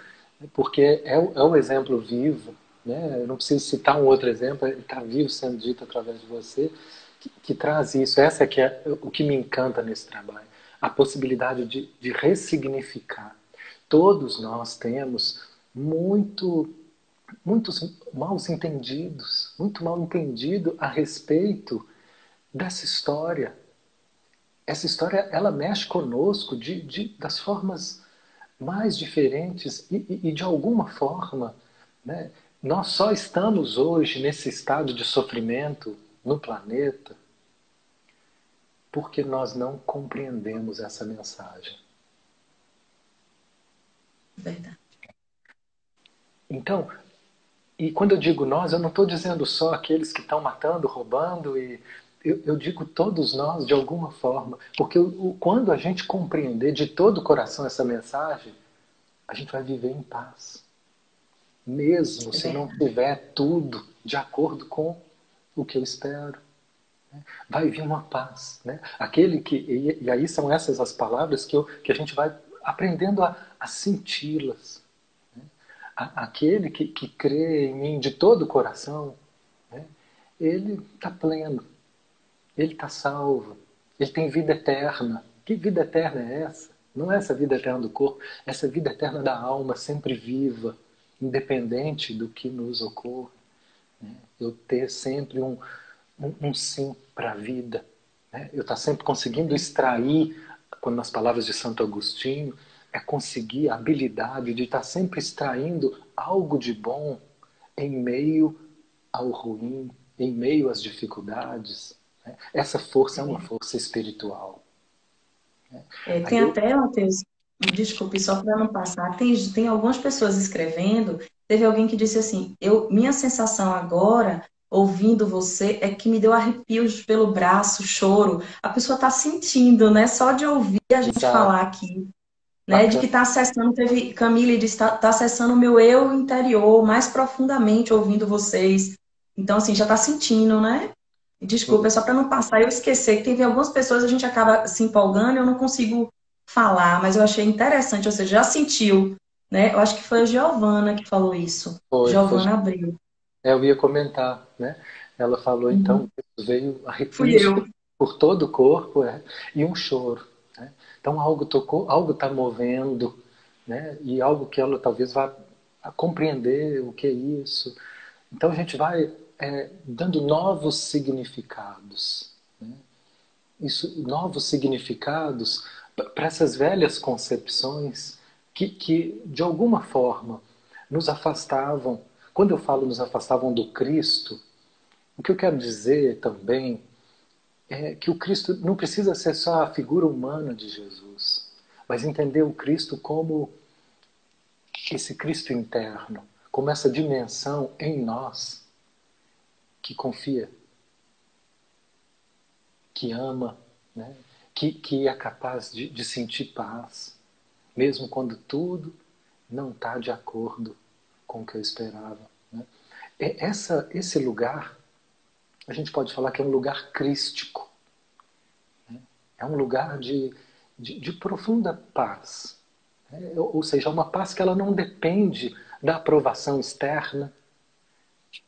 porque é, é, o exemplo vivo. Né? Eu não preciso citar um outro exemplo, ele está vivo sendo dito através de você, que, traz isso. Essa é, que é o que me encanta nesse trabalho. A possibilidade de, de ressignificar. Todos nós temos muito muitos maus entendidos, muito mal entendido a respeito dessa história. Essa história ela mexe conosco de, de das formas mais diferentes e, e, e de alguma forma, né, nós só estamos hoje nesse estado de sofrimento no planeta porque nós não compreendemos essa mensagem. Verdade. Então, e quando eu digo nós, eu não estou dizendo só aqueles que estão matando, roubando, e eu, eu, digo todos nós de alguma forma, porque o, quando a gente compreender de todo o coração essa mensagem, a gente vai viver em paz. Mesmo se não tiver tudo de acordo com o que eu espero. Né? Vai vir uma paz. Né? Aquele que, e, aí são essas as palavras que, eu, que a gente vai aprendendo a, a senti-las aquele que, que crê em mim de todo o coração, né, ele está pleno, ele está salvo, ele tem vida eterna. Que vida eterna é essa? Não é essa vida eterna do corpo, é essa vida eterna da alma, sempre viva, independente do que nos ocorra. Né? Eu ter sempre um, um, um sim para a vida. Né? Eu estar tá sempre conseguindo extrair, quando nas palavras de Santo Agostinho, é conseguir a habilidade de estar sempre extraindo algo de bom em meio ao ruim, em meio às dificuldades. Né? Essa força é uma força espiritual. Né? É, tem eu... até, Matheus, desculpe, só para não passar, tem, tem algumas pessoas escrevendo, teve alguém que disse assim, eu, minha sensação agora ouvindo você é que me deu arrepios pelo braço, choro. A pessoa está sentindo, né? Só de ouvir a gente Exato. falar aqui né, de que está acessando, teve Camille disse, está tá acessando o meu eu interior mais profundamente ouvindo vocês. Então, assim, já está sentindo, né? Desculpa, é só para não passar eu esquecer que teve algumas pessoas a gente acaba se empolgando e eu não consigo falar, mas eu achei interessante, ou seja, já sentiu, né? Eu acho que foi a Giovana que falou isso. Foi, Giovana Abreu. É, eu ia comentar, né? Ela falou, então, uhum. veio arrepio por todo o corpo é, e um choro. Então algo tocou, algo está movendo, né? E algo que ela talvez vá compreender o que é isso. Então a gente vai é, dando novos significados, né? isso, novos significados para essas velhas concepções que, que de alguma forma nos afastavam. Quando eu falo nos afastavam do Cristo, o que eu quero dizer também é que o Cristo não precisa ser só a figura humana de Jesus, mas entender o Cristo como esse Cristo interno, como essa dimensão em nós que confia, que ama, né? que, que é capaz de, de sentir paz, mesmo quando tudo não está de acordo com o que eu esperava. Né? Essa, esse lugar a gente pode falar que é um lugar crístico. Né? É um lugar de, de, de profunda paz. Né? Ou seja, é uma paz que ela não depende da aprovação externa,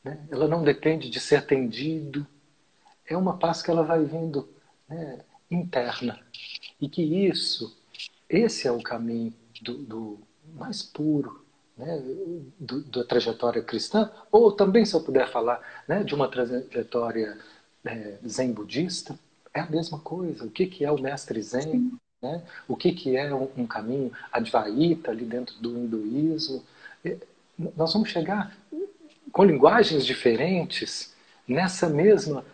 né? ela não depende de ser atendido. É uma paz que ela vai vindo né, interna. E que isso, esse é o caminho do, do mais puro, né, do, da trajetória cristã, ou também, se eu puder falar, né, de uma trajetória é, zen budista, é a mesma coisa. O que, que é o mestre zen? Né? O que, que é um, um caminho advaita ali dentro do hinduísmo? E, nós vamos chegar com linguagens diferentes nessa mesma,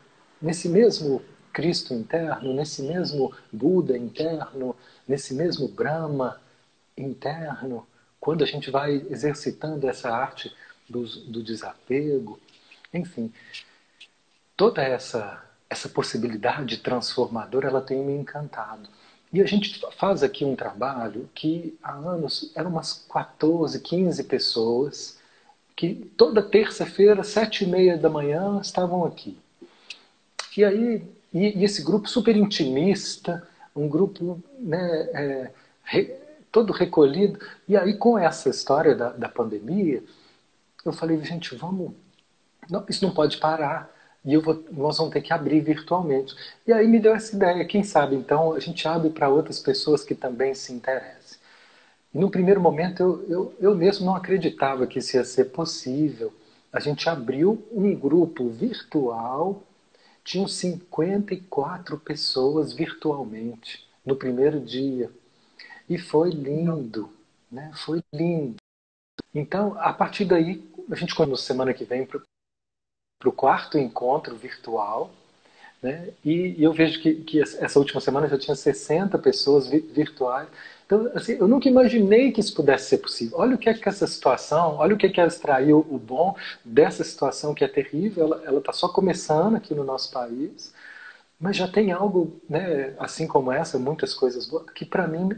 nesse mesmo Cristo interno, nesse mesmo Buda interno, nesse mesmo Brahma interno, quando a gente vai exercitando essa arte do, do desapego, enfim, toda essa essa possibilidade transformadora ela tem me encantado. E a gente faz aqui um trabalho que há anos eram umas 14, 15 pessoas que toda terça-feira, sete e meia da manhã, estavam aqui. E aí e, e esse grupo super intimista, um grupo né, é, re, todo recolhido. E aí, com essa história da, da pandemia, eu falei, gente, vamos. Não, isso não pode parar. E vou, nós vamos ter que abrir virtualmente. E aí me deu essa ideia. Quem sabe, então, a gente abre para outras pessoas que também se interessem. E no primeiro momento, eu, eu, eu mesmo não acreditava que isso ia ser possível. A gente abriu um grupo virtual, tinham 54 pessoas virtualmente no primeiro dia. E foi lindo, né? Foi lindo. Então, a partir daí, a gente quando semana que vem para o quarto encontro virtual, né? E, e eu vejo que, que, essa última semana já tinha 60 pessoas vi, virtuais. Então, assim, eu nunca imaginei que isso pudesse ser possível. Olha o que é que essa situação, olha o que é que extrair o, o bom dessa situação que é terrível. Ela está só começando aqui no nosso país, mas já tem algo, né, assim como essa, muitas coisas boas, que para mim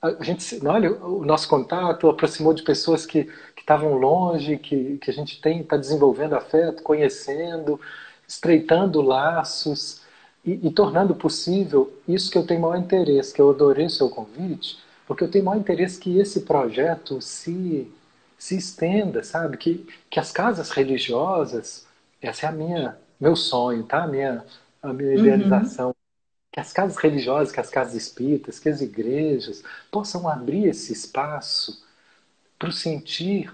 a gente, olha, o nosso contato aproximou de pessoas que estavam longe, que, que a gente tem está desenvolvendo afeto, conhecendo, estreitando laços e, e, tornando possível isso que eu tenho maior interesse, que eu adorei o seu convite, porque eu tenho maior interesse que esse projeto se se estenda, sabe? Que, que as casas religiosas, essa é a minha meu sonho, tá? A minha a minha uhum. idealização que as casas religiosas, que as casas espíritas, que as igrejas possam abrir esse espaço para o sentir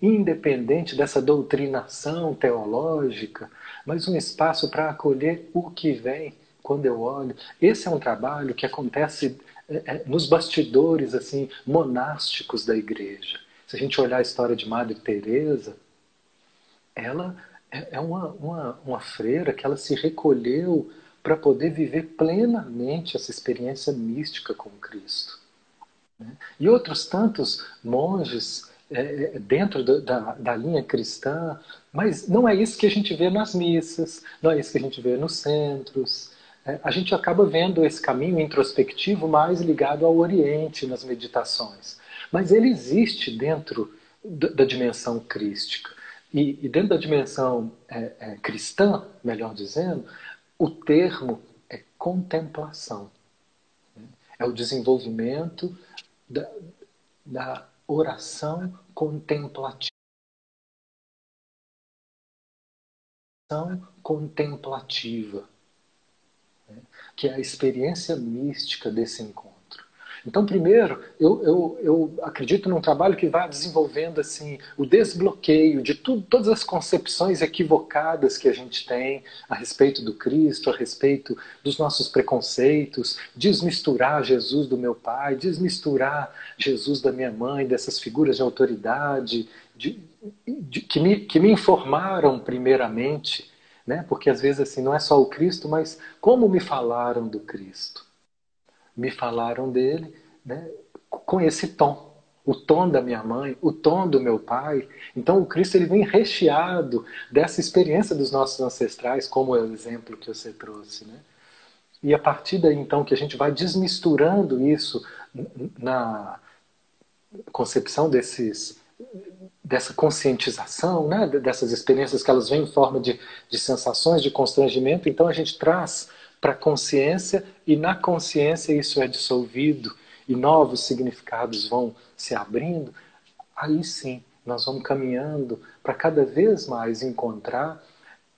independente dessa doutrinação teológica, mas um espaço para acolher o que vem quando eu olho. Esse é um trabalho que acontece é, é, nos bastidores assim monásticos da igreja. Se a gente olhar a história de Madre Teresa, ela é, é uma, uma, uma freira que ela se recolheu para poder viver plenamente essa experiência mística com Cristo. Né? E outros tantos monges dentro da, da linha cristã, mas não é isso que a gente vê nas missas, não é isso que a gente vê nos centros. É, a gente acaba vendo esse caminho introspectivo mais ligado ao Oriente nas meditações. Mas ele existe dentro da dimensão crística. E, e dentro da dimensão é, é, cristã, melhor dizendo, o termo é contemplação. É o desenvolvimento da, da oração contemplativa. Contemplativa, que é a experiência mística desse encontro. Então, primeiro, eu, eu, eu acredito num trabalho que vai desenvolvendo assim o desbloqueio de todas as concepções equivocadas que a gente tem a respeito do Cristo, a respeito dos nossos preconceitos, desmisturar Jesus do meu pai, desmisturar Jesus da minha mãe, dessas figuras de autoridade, de, de, que, me, que me informaram primeiramente, né? porque às vezes assim não é só o Cristo, mas como me falaram do Cristo me falaram dele né, com esse tom. O tom da minha mãe, o tom do meu pai. Então o Cristo ele vem recheado dessa experiência dos nossos ancestrais, como é o exemplo que você trouxe. Né? E a partir daí então que a gente vai desmisturando isso na concepção desses dessa conscientização, né, dessas experiências que elas vêm em forma de, de sensações de constrangimento, então a gente traz para a consciência e na consciência isso é dissolvido e novos significados vão se abrindo, aí sim nós vamos caminhando para cada vez mais encontrar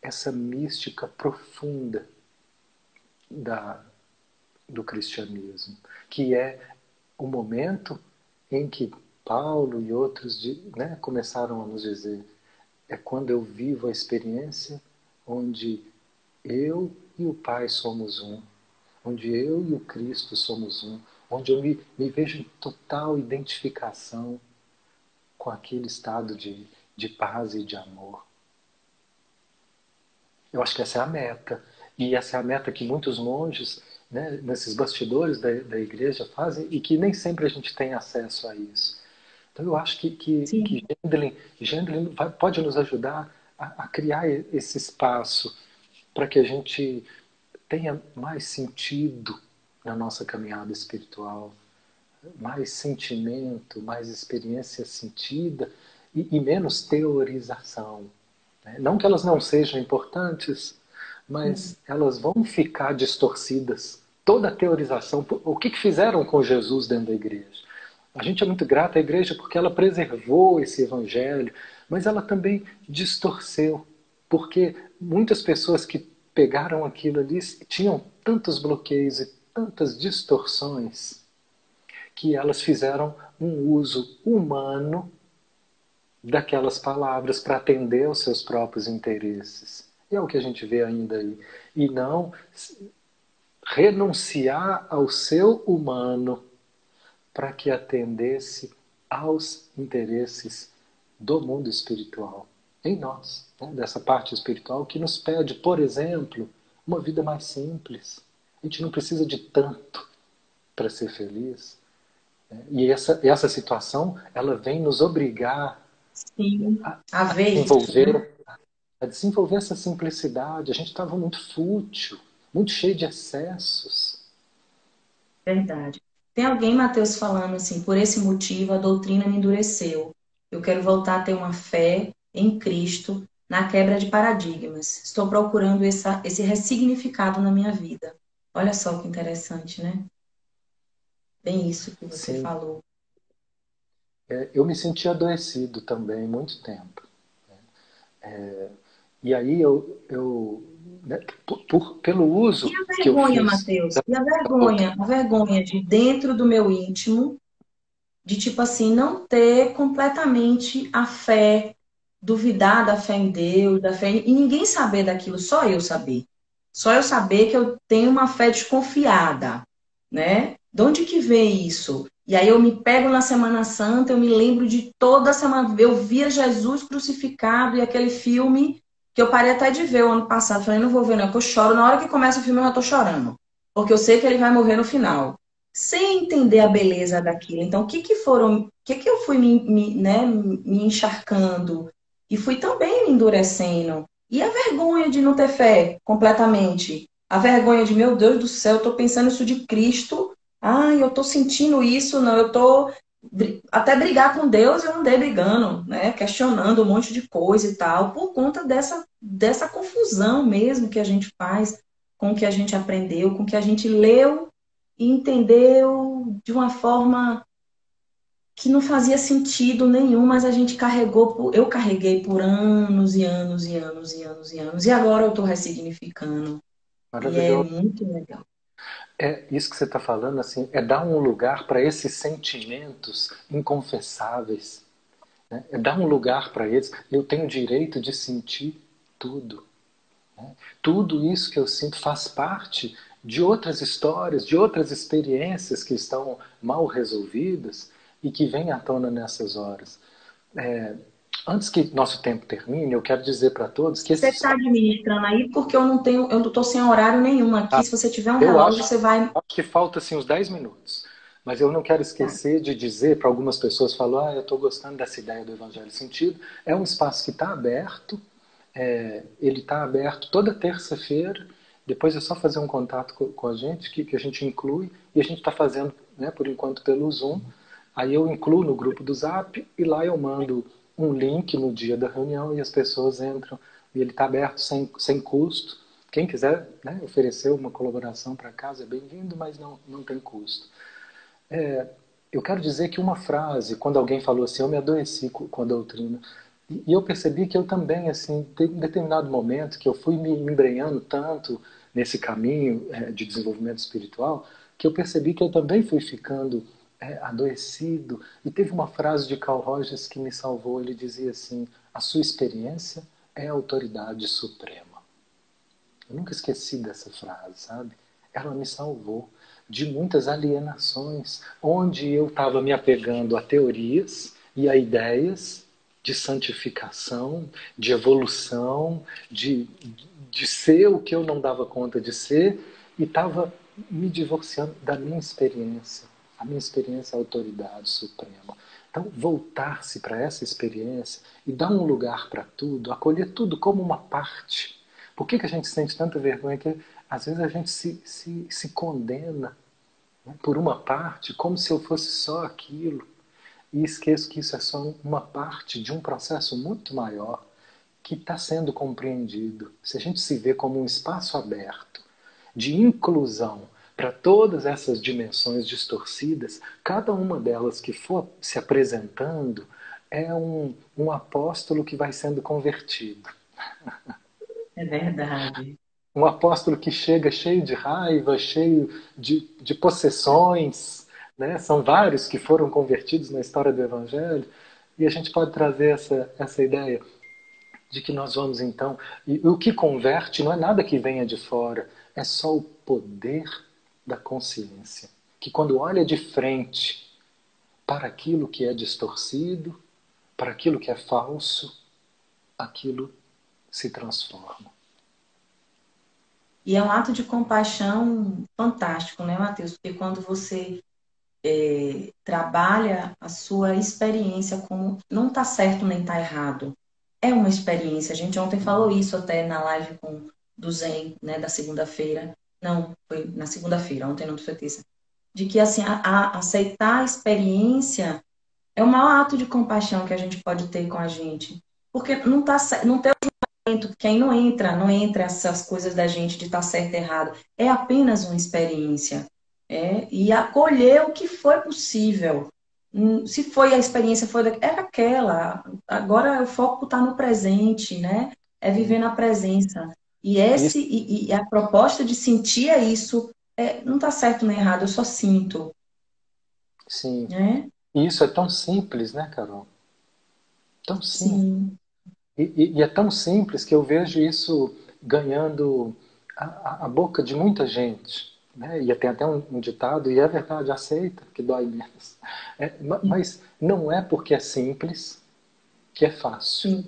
essa mística profunda da, do cristianismo, que é o momento em que Paulo e outros né, começaram a nos dizer: é quando eu vivo a experiência onde eu e o Pai somos um, onde eu e o Cristo somos um, onde eu me, me vejo em total identificação com aquele estado de, de paz e de amor. Eu acho que essa é a meta. E essa é a meta que muitos monges, né, nesses bastidores da, da igreja, fazem e que nem sempre a gente tem acesso a isso. Então eu acho que, que, que Gendlin, vai, pode nos ajudar a, a criar esse espaço para que a gente tenha mais sentido na nossa caminhada espiritual, mais sentimento, mais experiência sentida e, e menos teorização. Né? Não que elas não sejam importantes, mas elas vão ficar distorcidas. Toda a teorização, o que, que fizeram com Jesus dentro da igreja? A gente é muito grato à igreja porque ela preservou esse evangelho, mas ela também distorceu, porque muitas pessoas que pegaram aquilo ali tinham tantos bloqueios e tantas distorções que elas fizeram um uso humano daquelas palavras para atender aos seus próprios interesses. E é o que a gente vê ainda aí. E não renunciar ao seu humano para que atendesse aos interesses do mundo espiritual, em nós, né? dessa parte espiritual que nos pede, por exemplo, uma vida mais simples. A gente não precisa de tanto para ser feliz. Né? E essa, essa situação, ela vem nos obrigar Sim, a, a, a desenvolver, a desenvolver essa simplicidade. A gente estava muito fútil, muito cheio de excessos. Verdade. Tem alguém, Mateus, falando assim, por esse motivo a doutrina me endureceu. Eu quero voltar a ter uma fé em Cristo na quebra de paradigmas. Estou procurando essa, esse ressignificado na minha vida. Olha só que interessante, né? Bem isso que você Sim. falou. É, eu me senti adoecido também muito tempo. Né? É, e aí eu, eu né, por, por, pelo uso e a vergonha, que eu fiz... Mateus, e a vergonha, a vergonha de dentro do meu íntimo, de tipo assim, não ter completamente a fé, duvidar da fé em Deus, da fé em... e ninguém saber daquilo, só eu saber. Só eu saber que eu tenho uma fé desconfiada, né? De onde que vem isso? E aí eu me pego na Semana Santa, eu me lembro de toda a semana, eu via Jesus crucificado e aquele filme que eu parei até de ver o ano passado. Falei, não vou ver não, porque eu choro. Na hora que começa o filme eu já tô chorando. Porque eu sei que ele vai morrer no final. Sem entender a beleza daquilo. Então, o que que foram... O que que eu fui me, me, né, me encharcando? E fui também me endurecendo. E a vergonha de não ter fé completamente. A vergonha de, meu Deus do céu, eu tô pensando isso de Cristo ah, eu tô sentindo isso, não, eu tô até brigar com Deus eu andei brigando, né? Questionando um monte de coisa e tal, por conta dessa, dessa confusão mesmo que a gente faz com o que a gente aprendeu, com o que a gente leu e entendeu de uma forma que não fazia sentido nenhum, mas a gente carregou, por, eu carreguei por anos e anos e anos e anos e anos, e agora eu estou ressignificando. E é muito legal. É isso que você está falando, assim, é dar um lugar para esses sentimentos inconfessáveis. Né? É dar um lugar para eles. Eu tenho o direito de sentir tudo. Né? Tudo isso que eu sinto faz parte de outras histórias, de outras experiências que estão mal resolvidas e que vêm à tona nessas horas. É, Antes que nosso tempo termine, eu quero dizer para todos que... Você está administrando aí porque eu não tenho, eu não estou sem horário nenhum aqui. Ah, Se você tiver um relógio, acho, você vai... Acho que falta assim, uns 10 minutos. Mas eu não quero esquecer de dizer para algumas pessoas, falar, ah, eu estou gostando dessa ideia do Evangelho Sentido. É um espaço que está aberto, é, ele está aberto toda terça-feira, depois é só fazer um contato com, com a gente, que, que, a gente inclui, e a gente está fazendo, né, por enquanto, pelo Zoom. Aí eu incluo no grupo do Zap, e lá eu mando um link no dia da reunião e as pessoas entram e ele está aberto sem, sem custo. Quem quiser né, oferecer uma colaboração para casa é bem-vindo, mas não, não tem custo. É, eu quero dizer que uma frase, quando alguém falou assim, eu me adoeci com a doutrina, e, e eu percebi que eu também, assim, em determinado momento, que eu fui me embrenhando tanto nesse caminho é, de desenvolvimento espiritual, que eu percebi que eu também fui ficando é, adoecido. E teve uma frase de Carl Rogers que me salvou. Ele dizia assim: A sua experiência é a autoridade suprema. Eu nunca esqueci dessa frase, sabe? Ela me salvou de muitas alienações, onde eu estava me apegando a teorias e a ideias de santificação, de evolução, de, de ser o que eu não dava conta de ser, e estava me divorciando da minha experiência a minha experiência é a autoridade suprema. Então, voltar-se para essa experiência e dar um lugar para tudo, acolher tudo como uma parte. Por que, que a gente sente tanta vergonha que às vezes a gente se, se, se condena né, por uma parte, como se eu fosse só aquilo, e esqueço que isso é só uma parte de um processo muito maior, que está sendo compreendido, se a gente se vê como um espaço aberto de inclusão para todas essas dimensões distorcidas, cada uma delas que for se apresentando é um, um apóstolo que vai sendo convertido. É verdade. Um apóstolo que chega cheio de raiva, cheio de, de possessões. Né? São vários que foram convertidos na história do Evangelho. E a gente pode trazer essa, essa ideia de que nós vamos então. E o que converte não é nada que venha de fora, é só o poder da consciência. Que quando olha de frente para aquilo que é distorcido, para aquilo que é falso, aquilo se transforma. E é um ato de compaixão fantástico, né, Matheus? Porque quando você é, trabalha a sua experiência como não está certo nem está errado, é uma experiência. A gente ontem falou isso até na live com do Zen, né, da segunda-feira. Não, foi na segunda-feira, ontem não foi terça. De que assim, a, a, aceitar a experiência é o maior ato de compaixão que a gente pode ter com a gente. Porque não, tá, não tem o julgamento, quem não entra, não entra essas coisas da gente de estar tá certo e errado. É apenas uma experiência. É, e acolher o que foi possível. Hum, se foi a experiência, foi era aquela. Agora o foco está no presente, né? É viver na presença. E esse e, e a proposta de sentir é isso. É, não está certo nem errado, eu só sinto. Sim. É? E isso é tão simples, né, Carol? Tão simples. Sim. E, e, é tão simples que eu vejo isso ganhando a, a boca de muita gente. Né? E tem até um, um, ditado, e é verdade, aceita, que dói menos. É, mas não é porque é simples que é fácil.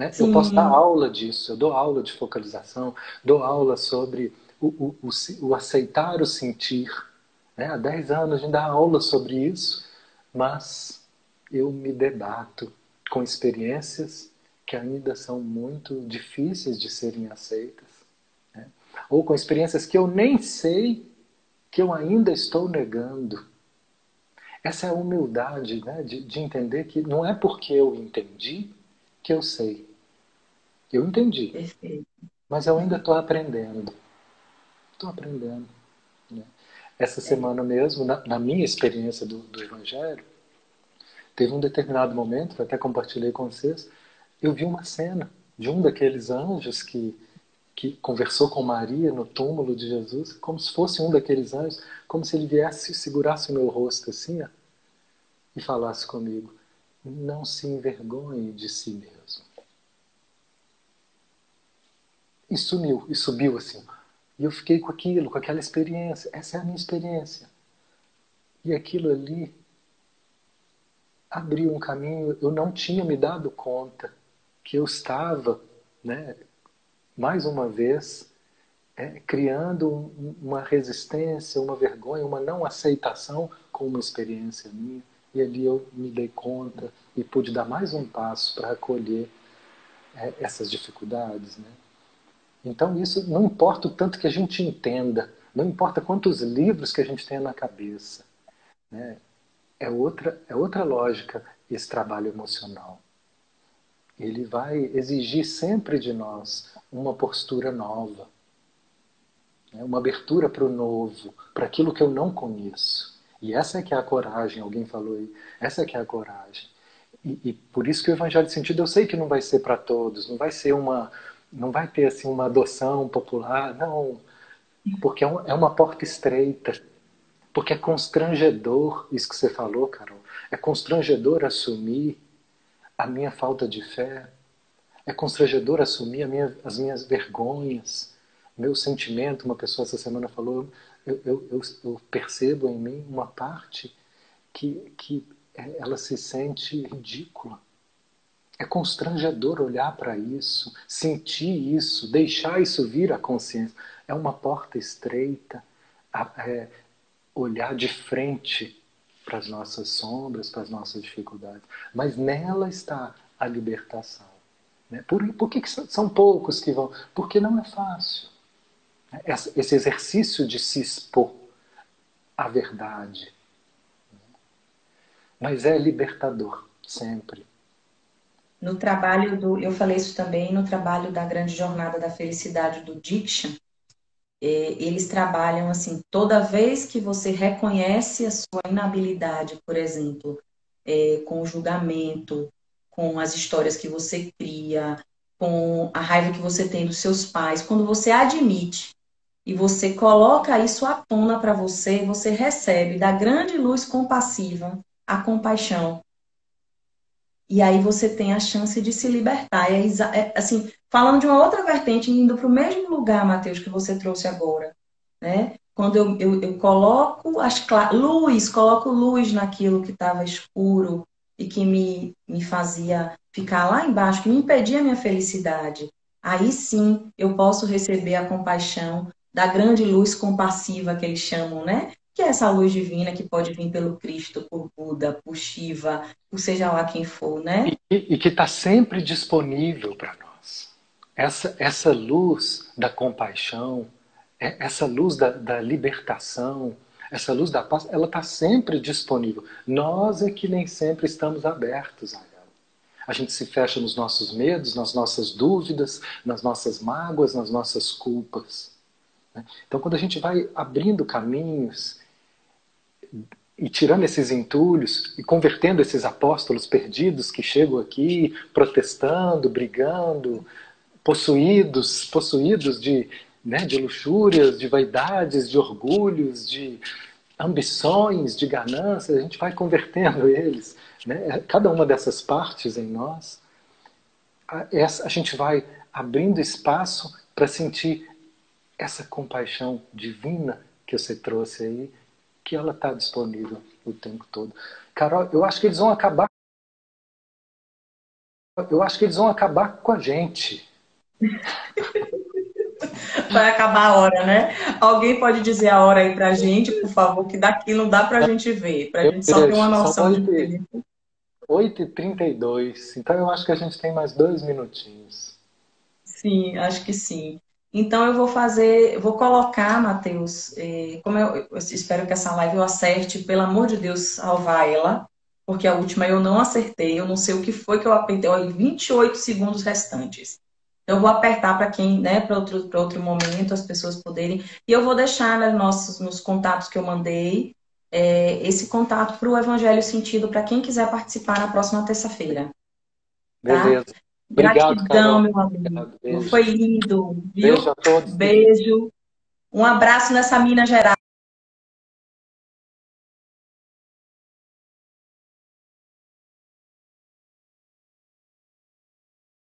Né? Eu posso dar aula disso, eu dou aula de focalização, dou aula sobre o, o, o, o aceitar o sentir. Né? Há 10 anos a gente dá aula sobre isso mas eu me debato com experiências que ainda são muito difíceis de serem aceitas, né? ou com experiências que eu nem sei que eu ainda estou negando. Essa é a humildade né? de, de entender que não é porque eu entendi que eu sei. Eu entendi, Perfeito. mas eu ainda estou aprendendo. Estou aprendendo. Né? Essa semana mesmo, na, na minha experiência do, do, Evangelho, teve um determinado momento, que até compartilhei com vocês, eu vi uma cena de um daqueles anjos que, que conversou com Maria no túmulo de Jesus, como se fosse um daqueles anjos, como se ele viesse e segurasse o meu rosto assim, ó, e falasse comigo: Não se envergonhe de si mesmo. E sumiu, e subiu assim. E eu fiquei com aquilo, com aquela experiência. Essa é a minha experiência. E aquilo ali abriu um caminho. Eu não tinha me dado conta que eu estava, né, mais uma vez, é, criando uma resistência, uma vergonha, uma não aceitação com uma experiência minha. E ali eu me dei conta e pude dar mais um passo para acolher é, essas dificuldades, né? Então isso não importa o tanto que a gente entenda, não importa quantos livros que a gente tenha na cabeça. Né? É, outra, é outra lógica esse trabalho emocional. Ele vai exigir sempre de nós uma postura nova, né? uma abertura para o novo, para aquilo que eu não conheço. E essa é que é a coragem, alguém falou aí, essa é que é a coragem. E, e por isso que o Evangelho de Sentido eu sei que não vai ser para todos, não vai ser uma, não vai ter assim uma adoção popular, não, porque é, é uma porta estreita, porque é constrangedor isso que você falou, Carol, é constrangedor assumir a minha falta de fé, é constrangedor assumir minha, as minhas vergonhas, meu sentimento. Uma pessoa essa semana falou, eu, eu, eu, eu percebo em mim uma parte que, que ela se sente ridícula é constrangedor olhar para isso, sentir isso, deixar isso vir à consciência. É uma porta estreita, é, olhar de frente para as nossas sombras, para as nossas dificuldades. Mas nela está a libertação. Né? Por, por que, que são poucos que vão? Porque não é fácil. Esse exercício de se expor à verdade. Né? Mas é libertador, sempre. No trabalho do, eu falei isso também no trabalho da grande jornada da felicidade do Diction, é, eles trabalham assim, toda vez que você reconhece a sua inabilidade, por exemplo, é, com o julgamento, com as histórias que você cria, com a raiva que você tem dos seus pais, quando você admite e você coloca isso à tona para você, você recebe da grande luz compassiva a compaixão. E aí você tem a chance de se libertar. É, é assim, falando de uma outra vertente, indo para o mesmo lugar, Mateus, que você trouxe agora, né? Quando eu, eu, eu coloco as luz, coloco luz naquilo que estava escuro e que me, me fazia ficar lá embaixo, que me impedia a minha felicidade. Aí sim eu posso receber a compaixão da grande luz compassiva que eles chamam, né? Que é essa luz divina que pode vir pelo Cristo, por Buda, por Shiva, por seja lá quem for, né? E, e que está sempre disponível para nós. Essa, essa luz da compaixão, é, essa luz da, da libertação, essa luz da paz, ela está sempre disponível. Nós é que nem sempre estamos abertos a ela. A gente se fecha nos nossos medos, nas nossas dúvidas, nas nossas mágoas, nas nossas culpas. Né? Então, quando a gente vai abrindo caminhos e tirando esses entulhos e convertendo esses apóstolos perdidos que chegam aqui protestando, brigando, possuídos, possuídos de, né, de luxúrias, de vaidades, de orgulhos, de ambições, de ganâncias, a gente vai convertendo eles. Né? Cada uma dessas partes em nós, a, essa, a gente vai abrindo espaço para sentir essa compaixão divina que você trouxe aí, que ela está disponível o tempo todo. Carol, eu acho que eles vão acabar. Eu acho que eles vão acabar com a gente. Vai acabar a hora, né? Alguém pode dizer a hora aí pra gente, por favor, que daqui não dá pra gente ver, pra eu gente só ter uma noção de tempo. 8h32, então eu acho que a gente tem mais dois minutinhos. Sim, acho que sim. Então eu vou fazer, vou colocar, Matheus, eh, como eu, eu, espero que essa live eu acerte, pelo amor de Deus, salvar ela, porque a última eu não acertei, eu não sei o que foi que eu apertei, olha, 28 segundos restantes. Então eu vou apertar para quem, né, para outro, outro momento, as pessoas poderem. E eu vou deixar nos nossos, nos contatos que eu mandei, é, esse contato para o Evangelho Sentido, para quem quiser participar na próxima terça-feira. Tá? Beleza. Obrigado, Gratidão, Carol. meu amigo. Foi lindo. Viu? Beijo a todos. Beijo. Um abraço nessa Minas Gerais.